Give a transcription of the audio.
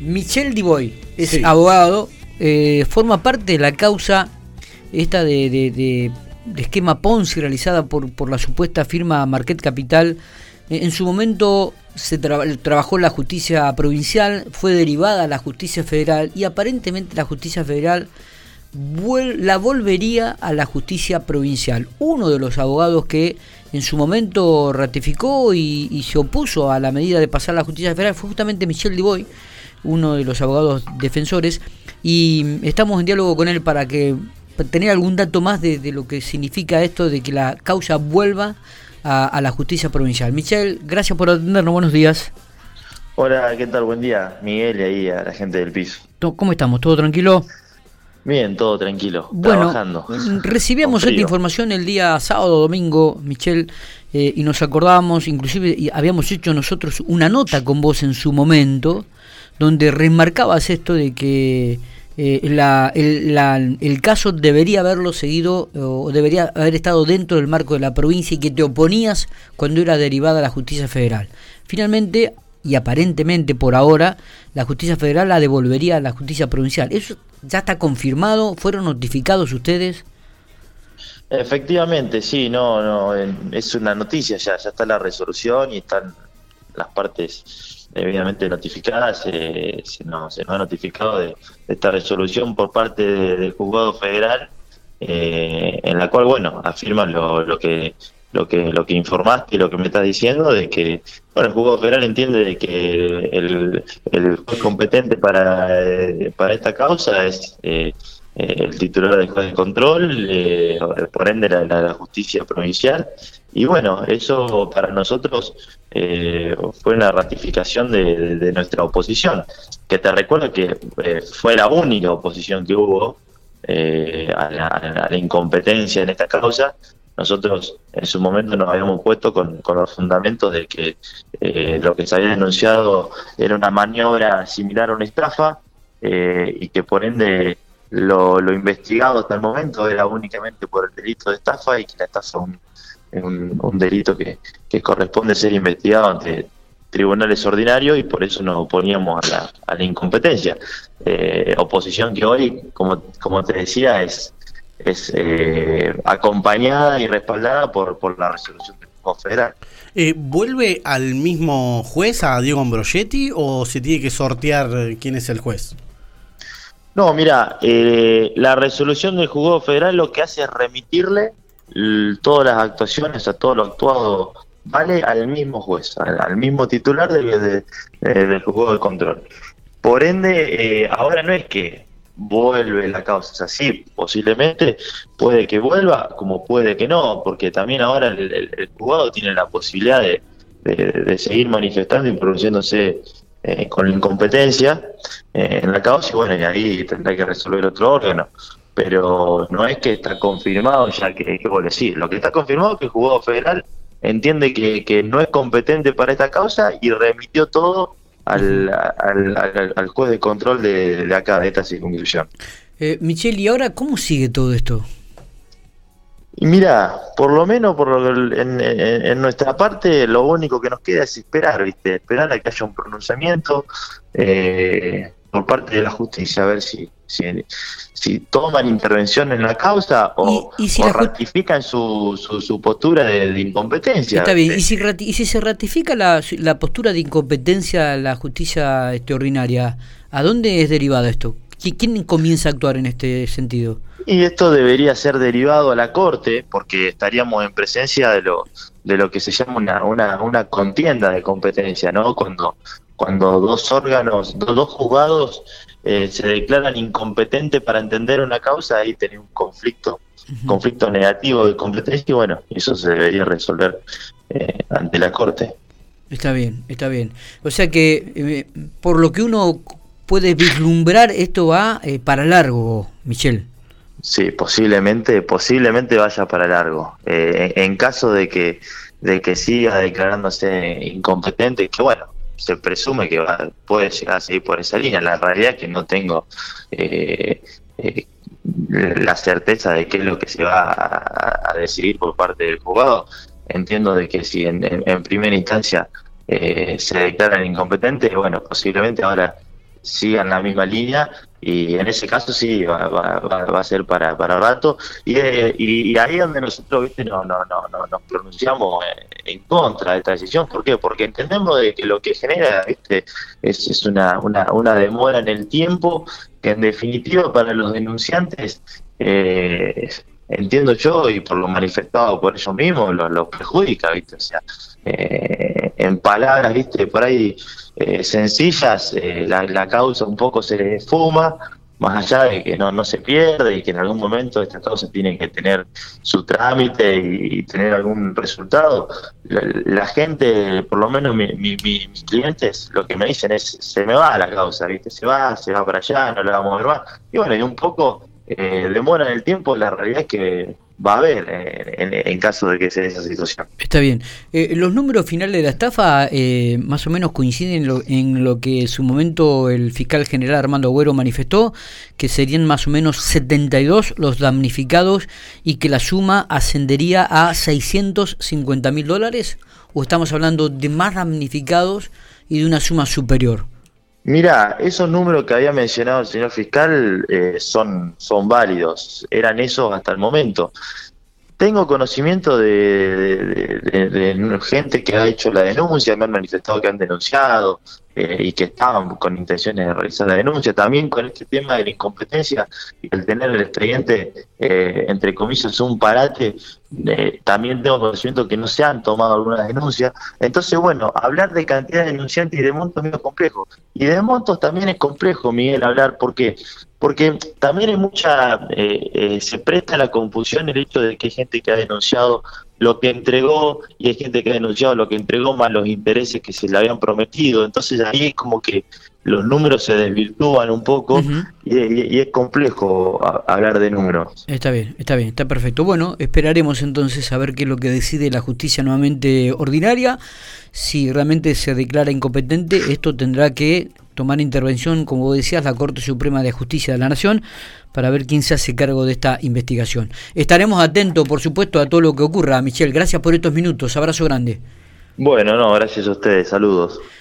Michel Diboy es abogado, eh, forma parte de la causa esta de, esquema Ponzi realizada por, por la supuesta firma Marquet Capital. Eh, en su momento se trabajó en la justicia provincial, fue derivada a la justicia federal y aparentemente la justicia federal la volvería a la justicia provincial. Uno de los abogados que en su momento ratificó y, se opuso a la medida de pasar a la justicia federal fue justamente Michel Diboy, uno de los abogados defensores, y estamos en diálogo con él para que tener algún dato más de, lo que significa esto de que la causa vuelva a, la justicia provincial. Michel, gracias por atendernos, buenos días. Hola, ¿qué tal? Buen día, Miguel y ahí a la gente del piso. ¿Cómo estamos? ¿Todo tranquilo? Bien, todo tranquilo, bueno, Recibíamos esta información el día sábado, domingo, Michel, eh, y nos acordábamos, inclusive habíamos hecho nosotros una nota con vos en su momento, donde remarcabas esto de que eh, el, el, caso debería haberlo seguido o debería haber estado dentro del marco de la provincia y que te oponías cuando era derivada a la justicia federal. Finalmente, y aparentemente por ahora, la justicia federal la devolvería a la justicia provincial. ¿Eso ya está confirmado? ¿Fueron notificados ustedes? Efectivamente, sí, no, no, es una noticia ya, ya está la resolución y están las partes debidamente notificadas, se, nos, ha notificado de, esta resolución por parte del juzgado federal, eh, en la cual, bueno, afirman lo, lo que lo que lo que informaste y lo que me estás diciendo de que bueno el juzgado federal entiende de que el, el juez competente para, eh, para esta causa es eh, el titular del juez de control eh, por ende la, justicia provincial y bueno eso para nosotros fue una ratificación de, nuestra oposición que te recuerdo que fue la única oposición que hubo a la, a, la, incompetencia en esta causa. Nosotros en su momento nos habíamos puesto con, los fundamentos de que eh, lo que se había denunciado era una maniobra similar a una estafa eh, y que por ende lo, investigado hasta el momento era únicamente por el delito de estafa y que la estafa es un, un, delito que, corresponde ser investigado ante tribunales ordinarios y por eso nos oponíamos a la, a la incompetencia. Eh, oposición que hoy, como, como te decía, es es eh, acompañada y respaldada por, por la resolución del Consejo Federal. Eh, ¿Vuelve al mismo juez, a Diego Ambrogetti, o se tiene que sortear eh, quién es el juez? No, mira, la resolución del Juzgado Federal lo que hace es remitirle todas las actuaciones, a todo lo actuado, vale al mismo juez, al, mismo titular del Juzgado de Control. Por ende, ahora no es que vuelve la causa. Es así, posiblemente puede que vuelva, como puede que no, porque también ahora el, juzgado tiene la posibilidad de, de, seguir manifestando y pronunciándose eh, con incompetencia eh, en la causa, y bueno, y ahí tendrá que resolver otro órgano. Pero no es que está confirmado ya que, que vos decís, lo que está confirmado es que el juzgado federal entiende que, que no es competente para esta causa y remitió todo al, al, al, juez de control de, acá, de esta circunscripción. Eh, Michelle, ¿y ahora cómo sigue todo esto? Y mira, por lo menos por lo, en, en, nuestra parte, lo único que nos queda es esperar, ¿viste? Esperar a que haya un pronunciamiento eh, por parte de la justicia, a ver si, si, toman intervención en la causa o, ratifican su, su, postura de, incompetencia. Está bien, ¿y si, y si se ratifica la, la postura de incompetencia de la justicia este, ordinaria, ¿a dónde es derivado esto? ¿Quién comienza a actuar en este sentido? Y esto debería ser derivado a la Corte, porque estaríamos en presencia de lo, de lo que se llama una, una, una contienda de competencia, ¿no? Cuando, cuando dos órganos, dos, juzgados eh, se declaran incompetentes para entender una causa, ahí tenés un conflicto, conflicto negativo de competencia y bueno, eso se debería resolver eh, ante la Corte. Está bien, está bien. O sea que eh, por lo que uno puede vislumbrar, esto va para largo, Michelle. Sí, posiblemente, posiblemente vaya para largo. en, caso de que de que siga declarándose incompetente, que bueno, se presume que va, puede llegar a seguir por esa línea. La realidad es que no tengo eh, eh, la certeza de qué es lo que se va a, decidir por parte del juzgado. Entiendo de que si en, primera instancia eh, se declaran incompetentes, bueno, posiblemente ahora sigan la misma línea y en ese caso sí va, va, a ser para, para rato y, eh, y, ahí donde nosotros ¿viste? No, no, no, no, nos pronunciamos en contra de esta decisión ¿por qué? porque entendemos de que lo que genera ¿viste? Es, es una, una, una demora en el tiempo que en definitiva para los denunciantes eh, entiendo yo y por lo manifestado por ellos mismos los perjudica viste o sea eh, en palabras viste por ahí eh, sencillas, eh, la, causa un poco se fuma, más allá de que no, no se pierde y que en algún momento esta causa tiene que tener su trámite y, tener algún resultado. La, gente, por lo menos mis clientes, lo que me dicen es, se me va la causa, ¿viste? Se va, se va para allá, no la vamos a ver más. Y bueno, y un poco eh, demora en el tiempo, la realidad es que va a haber eh, en, caso de que sea esa situación. Está bien. Eh, los números finales de la estafa eh, más o menos coinciden en lo, en lo, que en su momento el fiscal general Armando Agüero manifestó, que serían más o menos 72 los damnificados y que la suma ascendería a 650 mil dólares, o estamos hablando de más damnificados y de una suma superior. Mira, esos números que había mencionado el señor fiscal eh, son, son válidos, eran esos hasta el momento. Tengo conocimiento de, gente que ha hecho la denuncia, me han manifestado que han denunciado eh, y que estaban con intenciones de realizar la denuncia. También con este tema de la incompetencia y el tener el expediente, eh, entre comillas, un parate, eh, también tengo conocimiento que no se han tomado alguna denuncia. Entonces, bueno, hablar de cantidad de denunciantes y de montos es muy complejo. Y de montos también es complejo, Miguel, hablar. ¿Por qué? Porque también hay mucha, eh, eh, se presta la confusión el hecho de que hay gente que ha denunciado lo que entregó y hay gente que ha denunciado lo que entregó más los intereses que se le habían prometido. Entonces ahí es como que los números se desvirtúan un poco y, es complejo hablar de números. Está bien, está bien, está perfecto. Bueno, esperaremos entonces a ver qué es lo que decide la justicia nuevamente ordinaria. Si realmente se declara incompetente, esto tendrá que tomar intervención, como decías, la Corte Suprema de Justicia de la Nación para ver quién se hace cargo de esta investigación. Estaremos atentos, por supuesto, a todo lo que ocurra. Michelle, gracias por estos minutos. Abrazo grande. Bueno, no, gracias a ustedes. Saludos.